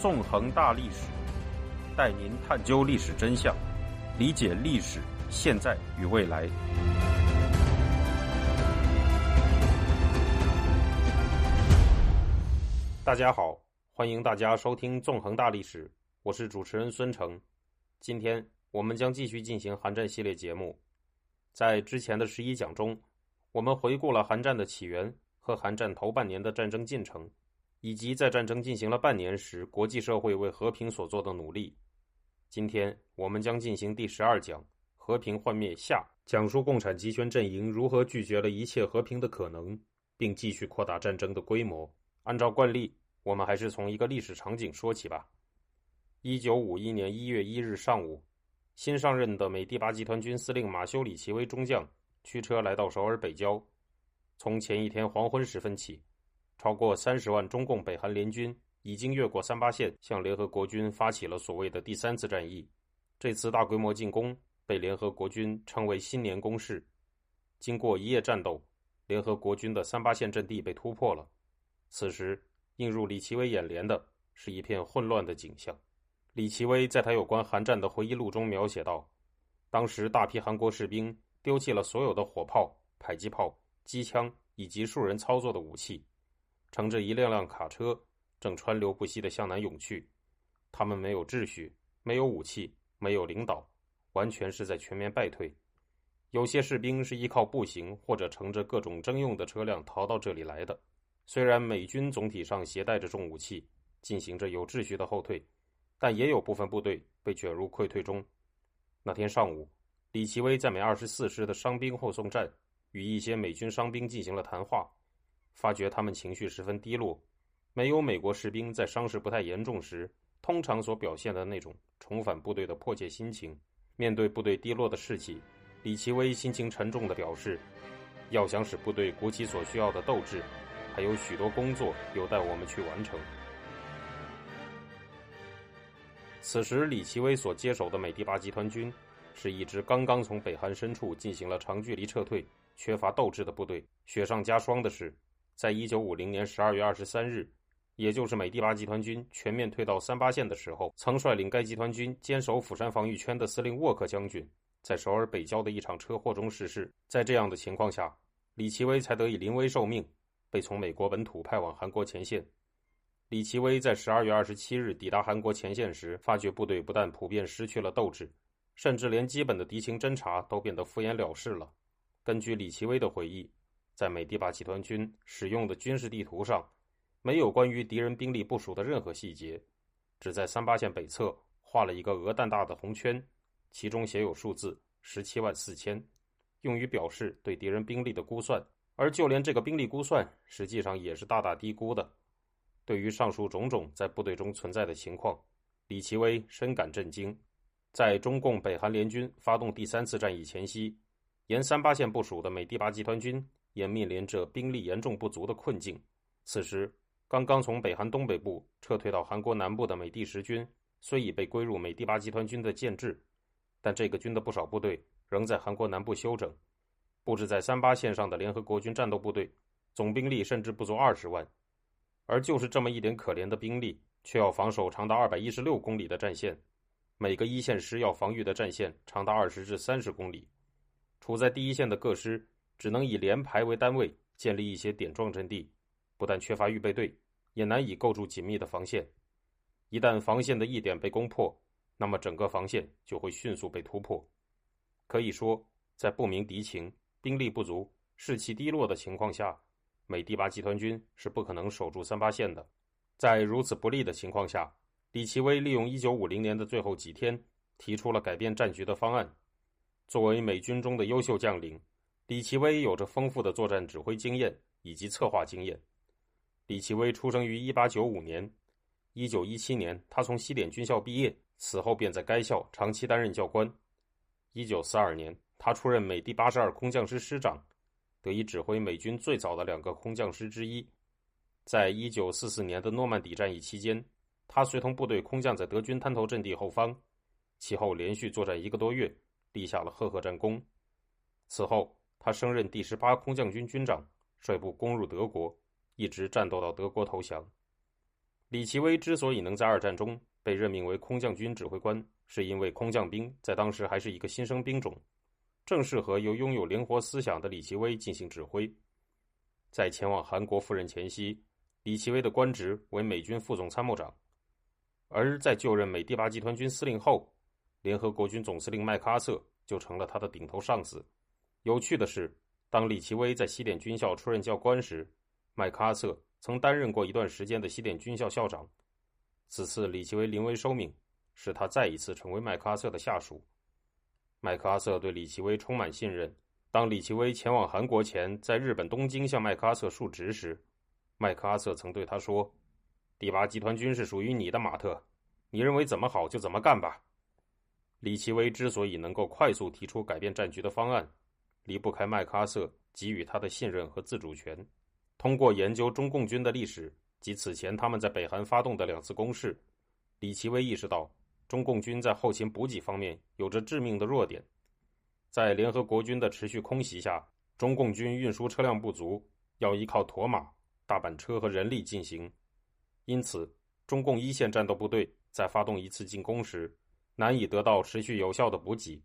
纵横大历史，带您探究历史真相，理解历史现在与未来。大家好，欢迎大家收听《纵横大历史》，我是主持人孙成。今天我们将继续进行韩战系列节目。在之前的十一讲中，我们回顾了韩战的起源和韩战头半年的战争进程，以及在战争进行了半年时，国际社会为和平所做的努力。今天我们将进行第十二讲“和平幻灭下”，讲述共产集权阵营如何拒绝了一切和平的可能，并继续扩大战争的规模。按照惯例，我们还是从一个历史场景说起吧。一九五一年一月一日上午。新上任的美第八集团军司令马修·里奇微中将驱车来到首尔北郊。从前一天黄昏时分起，超过三十万中共北韩联军已经越过三八线，向联合国军发起了所谓的第三次战役。这次大规模进攻被联合国军称为“新年攻势”。经过一夜战斗，联合国军的三八线阵地被突破了。此时，映入李奇微眼帘的是一片混乱的景象。李奇微在他有关韩战的回忆录中描写道：“当时大批韩国士兵丢弃了所有的火炮、迫击炮、机枪以及数人操作的武器，乘着一辆辆卡车，正川流不息地向南涌去。他们没有秩序，没有武器，没有领导，完全是在全面败退。有些士兵是依靠步行或者乘着各种征用的车辆逃到这里来的。虽然美军总体上携带着重武器，进行着有秩序的后退。”但也有部分部队被卷入溃退中。那天上午，李奇微在美二十四师的伤兵后送站，与一些美军伤兵进行了谈话，发觉他们情绪十分低落，没有美国士兵在伤势不太严重时通常所表现的那种重返部队的迫切心情。面对部队低落的士气，李奇微心情沉重地表示：“要想使部队鼓起所需要的斗志，还有许多工作有待我们去完成。”此时，李奇微所接手的美第八集团军是一支刚刚从北韩深处进行了长距离撤退、缺乏斗志的部队。雪上加霜的是，在一九五零年十二月二十三日，也就是美第八集团军全面退到三八线的时候，曾率领该集团军坚守釜山防御圈的司令沃克将军，在首尔北郊的一场车祸中逝世。在这样的情况下，李奇微才得以临危受命，被从美国本土派往韩国前线。李奇微在十二月二十七日抵达韩国前线时，发觉部队不但普遍失去了斗志，甚至连基本的敌情侦察都变得敷衍了事了。根据李奇微的回忆，在美第八集团军使用的军事地图上，没有关于敌人兵力部署的任何细节，只在三八线北侧画了一个鹅蛋大的红圈，其中写有数字十七万四千，用于表示对敌人兵力的估算。而就连这个兵力估算，实际上也是大大低估的。对于上述种种在部队中存在的情况，李奇微深感震惊。在中共北韩联军发动第三次战役前夕，沿三八线部署的美第八集团军也面临着兵力严重不足的困境。此时，刚刚从北韩东北部撤退到韩国南部的美第十军，虽已被归入美第八集团军的建制，但这个军的不少部队仍在韩国南部休整。布置在三八线上的联合国军战斗部队，总兵力甚至不足二十万。而就是这么一点可怜的兵力，却要防守长达二百一十六公里的战线，每个一线师要防御的战线长达二十至三十公里。处在第一线的各师只能以连排为单位建立一些点状阵地，不但缺乏预备队，也难以构筑紧密的防线。一旦防线的一点被攻破，那么整个防线就会迅速被突破。可以说，在不明敌情、兵力不足、士气低落的情况下。美第八集团军是不可能守住三八线的。在如此不利的情况下，李奇微利用1950年的最后几天，提出了改变战局的方案。作为美军中的优秀将领，李奇微有着丰富的作战指挥经验以及策划经验。李奇微出生于1895年，1917年他从西点军校毕业，此后便在该校长期担任教官。1942年，他出任美第八十二空降师师长。得以指挥美军最早的两个空降师之一，在一九四四年的诺曼底战役期间，他随同部队空降在德军滩头阵地后方，其后连续作战一个多月，立下了赫赫战功。此后，他升任第十八空降军军长，率部攻入德国，一直战斗到德国投降。李奇微之所以能在二战中被任命为空降军指挥官，是因为空降兵在当时还是一个新生兵种，正适合由拥有灵活思想的李奇微进行指挥。在前往韩国赴任前夕，李奇微的官职为美军副总参谋长，而在就任美第八集团军司令后，联合国军总司令麦克阿瑟就成了他的顶头上司。有趣的是，当李奇微在西点军校出任教官时，麦克阿瑟曾担任过一段时间的西点军校校长。此次李奇微临危受命，使他再一次成为麦克阿瑟的下属。麦克阿瑟对李奇微充满信任。当李奇微前往韩国前，在日本东京向麦克阿瑟述职时，麦克阿瑟曾对他说：“第八集团军是属于你的，马特，你认为怎么好就怎么干吧。”李奇微之所以能够快速提出改变战局的方案，离不开麦克阿瑟给予他的信任和自主权。通过研究中共军的历史及此前他们在北韩发动的两次攻势，李奇微意识到中共军在后勤补给方面有着致命的弱点。在联合国军的持续空袭下，中共军运输车辆不足，要依靠驼马、大板车和人力进行。因此，中共一线战斗部队在发动一次进攻时，难以得到持续有效的补给，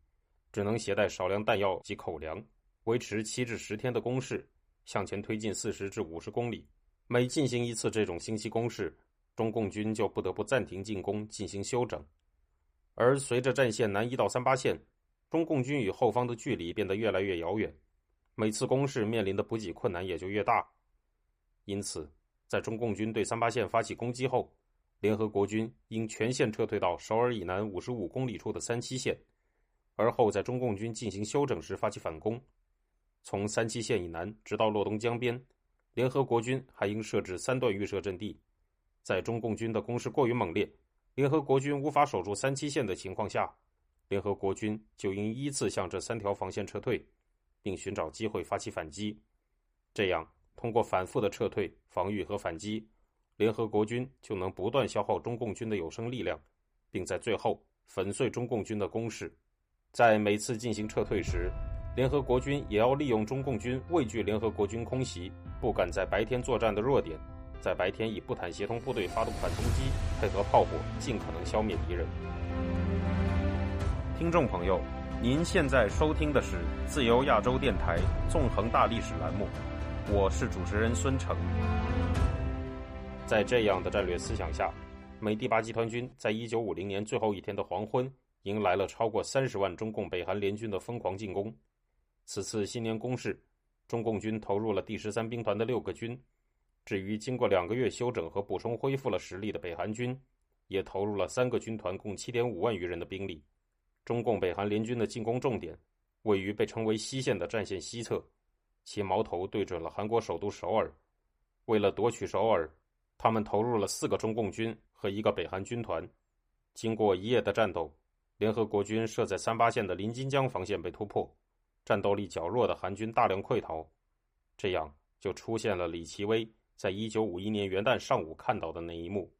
只能携带少量弹药及口粮，维持七至十天的攻势，向前推进四十至五十公里。每进行一次这种星期攻势，中共军就不得不暂停进攻进行休整。而随着战线南移到三八线。中共军与后方的距离变得越来越遥远，每次攻势面临的补给困难也就越大。因此，在中共军对三八线发起攻击后，联合国军应全线撤退到首尔以南五十五公里处的三七线，而后在中共军进行休整时发起反攻。从三七线以南直到洛东江边，联合国军还应设置三段预设阵地。在中共军的攻势过于猛烈，联合国军无法守住三七线的情况下。联合国军就应依次向这三条防线撤退，并寻找机会发起反击。这样，通过反复的撤退、防御和反击，联合国军就能不断消耗中共军的有生力量，并在最后粉碎中共军的攻势。在每次进行撤退时，联合国军也要利用中共军畏惧联合国军空袭、不敢在白天作战的弱点，在白天以不坦协同部队发动反攻击，配合炮火，尽可能消灭敌人。听众朋友，您现在收听的是自由亚洲电台纵横大历史栏目，我是主持人孙成。在这样的战略思想下，美第八集团军在一九五零年最后一天的黄昏，迎来了超过三十万中共北韩联军的疯狂进攻。此次新年攻势，中共军投入了第十三兵团的六个军，至于经过两个月休整和补充恢复了实力的北韩军，也投入了三个军团，共七点五万余人的兵力。中共北韩联军的进攻重点位于被称为西线的战线西侧，其矛头对准了韩国首都首尔。为了夺取首尔，他们投入了四个中共军和一个北韩军团。经过一夜的战斗，联合国军设在三八线的临津江防线被突破，战斗力较弱的韩军大量溃逃。这样就出现了李奇微在一九五一年元旦上午看到的那一幕。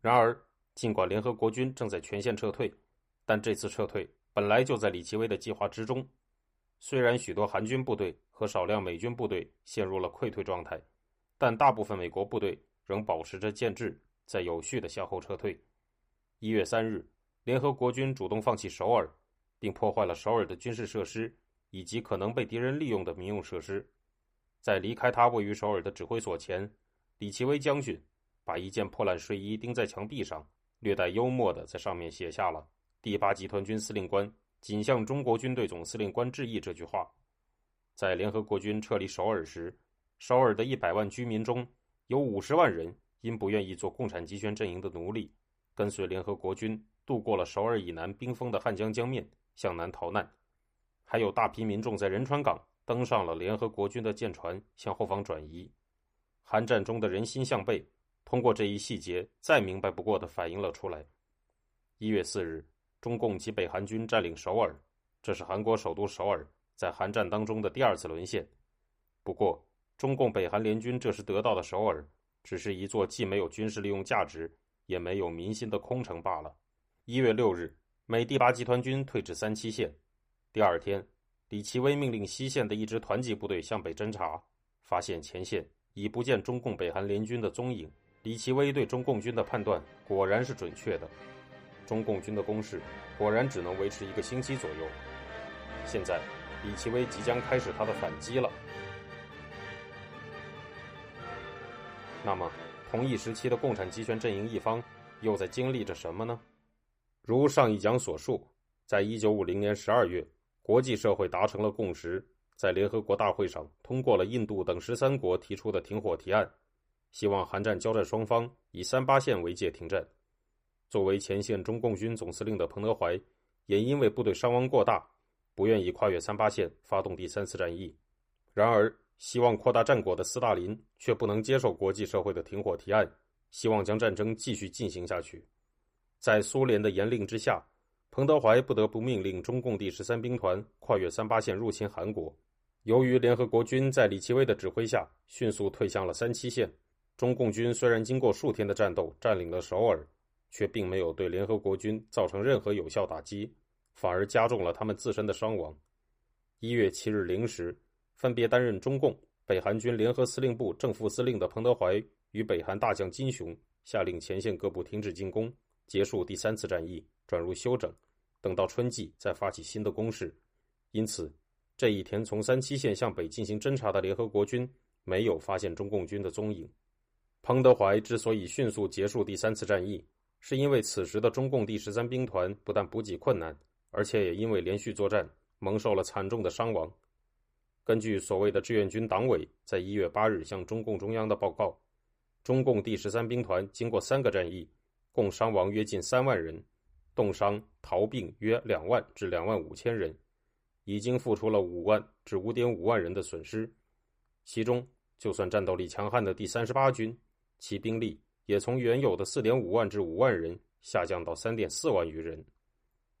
然而，尽管联合国军正在全线撤退，但这次撤退本来就在李奇微的计划之中。虽然许多韩军部队和少量美军部队陷入了溃退状态，但大部分美国部队仍保持着建制，在有序的向后撤退。一月三日，联合国军主动放弃首尔，并破坏了首尔的军事设施以及可能被敌人利用的民用设施。在离开他位于首尔的指挥所前，李奇微将军把一件破烂睡衣钉在墙壁上，略带幽默地在上面写下了。第八集团军司令官仅向中国军队总司令官致意。这句话，在联合国军撤离首尔时，首尔的一百万居民中有五十万人因不愿意做共产集权阵营的奴隶，跟随联合国军渡过了首尔以南冰封的汉江江面，向南逃难。还有大批民众在仁川港登上了联合国军的舰船，向后方转移。韩战中的人心向背，通过这一细节再明白不过的反映了出来。一月四日。中共及北韩军占领首尔，这是韩国首都首尔在韩战当中的第二次沦陷。不过，中共北韩联军这时得到的首尔，只是一座既没有军事利用价值，也没有民心的空城罢了。一月六日，美第八集团军退至三七线。第二天，李奇微命令西线的一支团级部队向北侦察，发现前线已不见中共北韩联军的踪影。李奇微对中共军的判断果然是准确的，中共军的攻势果然只能维持一个星期左右。现在，李奇微即将开始他的反击了。那么，同一时期的共产集权阵营一方又在经历着什么呢？如上一讲所述，在一九五零年十二月，国际社会达成了共识，在联合国大会上通过了印度等十三国提出的停火提案。希望韩战交战双方以三八线为界停战。作为前线中共军总司令的彭德怀，也因为部队伤亡过大，不愿意跨越三八线发动第三次战役。然而，希望扩大战果的斯大林却不能接受国际社会的停火提案，希望将战争继续进行下去。在苏联的严令之下，彭德怀不得不命令中共第十三兵团跨越三八线入侵韩国。由于联合国军在李奇微的指挥下迅速退向了三七线。中共军虽然经过数天的战斗占领了首尔，却并没有对联合国军造成任何有效打击，反而加重了他们自身的伤亡。一月七日零时，分别担任中共、北韩军联合司令部正副司令的彭德怀与北韩大将金雄下令前线各部停止进攻，结束第三次战役，转入休整，等到春季再发起新的攻势。因此，这一天从三七线向北进行侦察的联合国军没有发现中共军的踪影。彭德怀之所以迅速结束第三次战役，是因为此时的中共第十三兵团不但补给困难，而且也因为连续作战蒙受了惨重的伤亡。根据所谓的志愿军党委在一月八日向中共中央的报告，中共第十三兵团经过三个战役，共伤亡约近三万人，冻伤逃病约两万至两万五千人，已经付出了五万至五点五万人的损失。其中，就算战斗力强悍的第三十八军。其兵力也从原有的四点五万至五万人下降到三点四万余人。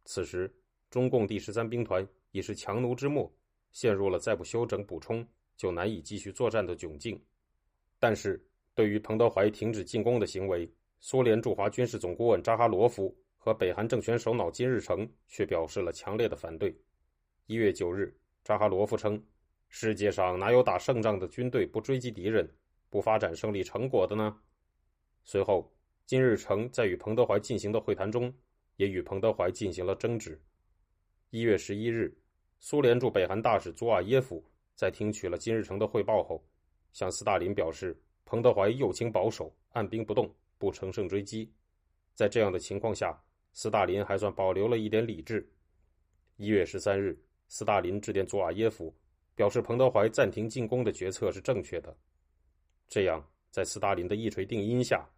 此时，中共第十三兵团已是强弩之末，陷入了再不休整补充就难以继续作战的窘境。但是，对于彭德怀停止进攻的行为，苏联驻华军事总顾问扎哈罗夫和北韩政权首脑金日成却表示了强烈的反对。一月九日，扎哈罗夫称：“世界上哪有打胜仗的军队不追击敌人？”不发展胜利成果的呢？随后，金日成在与彭德怀进行的会谈中，也与彭德怀进行了争执。一月十一日，苏联驻北韩大使祖瓦耶夫在听取了金日成的汇报后，向斯大林表示，彭德怀右倾保守，按兵不动，不乘胜追击。在这样的情况下，斯大林还算保留了一点理智。一月十三日，斯大林致电祖瓦耶夫，表示彭德怀暂停进攻的决策是正确的。这样，在斯大林的一锤定音下，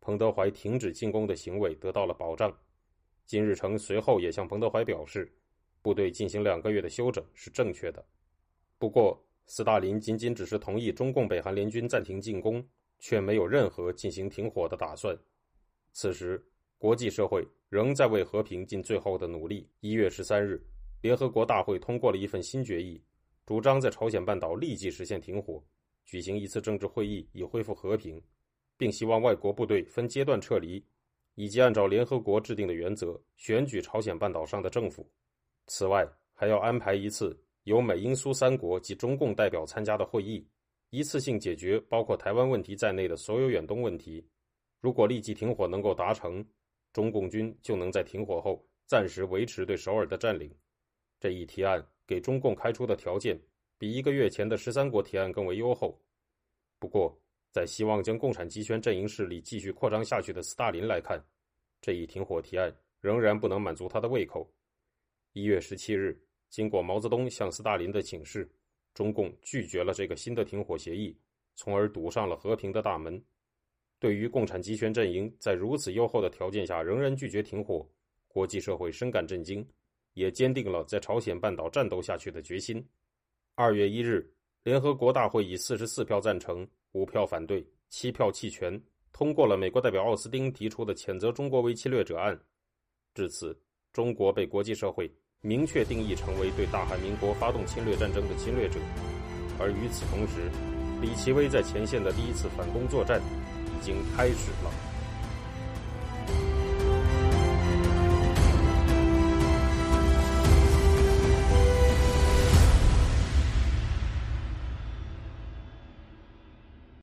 彭德怀停止进攻的行为得到了保障。金日成随后也向彭德怀表示，部队进行两个月的休整是正确的。不过，斯大林仅仅只是同意中共北韩联军暂停进攻，却没有任何进行停火的打算。此时，国际社会仍在为和平尽最后的努力。一月十三日，联合国大会通过了一份新决议，主张在朝鲜半岛立即实现停火。举行一次政治会议以恢复和平，并希望外国部队分阶段撤离，以及按照联合国制定的原则选举朝鲜半岛上的政府。此外，还要安排一次由美英苏三国及中共代表参加的会议，一次性解决包括台湾问题在内的所有远东问题。如果立即停火能够达成，中共军就能在停火后暂时维持对首尔的占领。这一提案给中共开出的条件。比一个月前的十三国提案更为优厚。不过，在希望将共产集权阵营势力继续扩张下去的斯大林来看，这一停火提案仍然不能满足他的胃口。一月十七日，经过毛泽东向斯大林的请示，中共拒绝了这个新的停火协议，从而堵上了和平的大门。对于共产集权阵营在如此优厚的条件下仍然拒绝停火，国际社会深感震惊，也坚定了在朝鲜半岛战斗下去的决心。二月一日，联合国大会以四十四票赞成、五票反对、七票弃权，通过了美国代表奥斯汀提出的谴责中国为侵略者案。至此，中国被国际社会明确定义成为对大韩民国发动侵略战争的侵略者。而与此同时，李奇微在前线的第一次反攻作战已经开始了。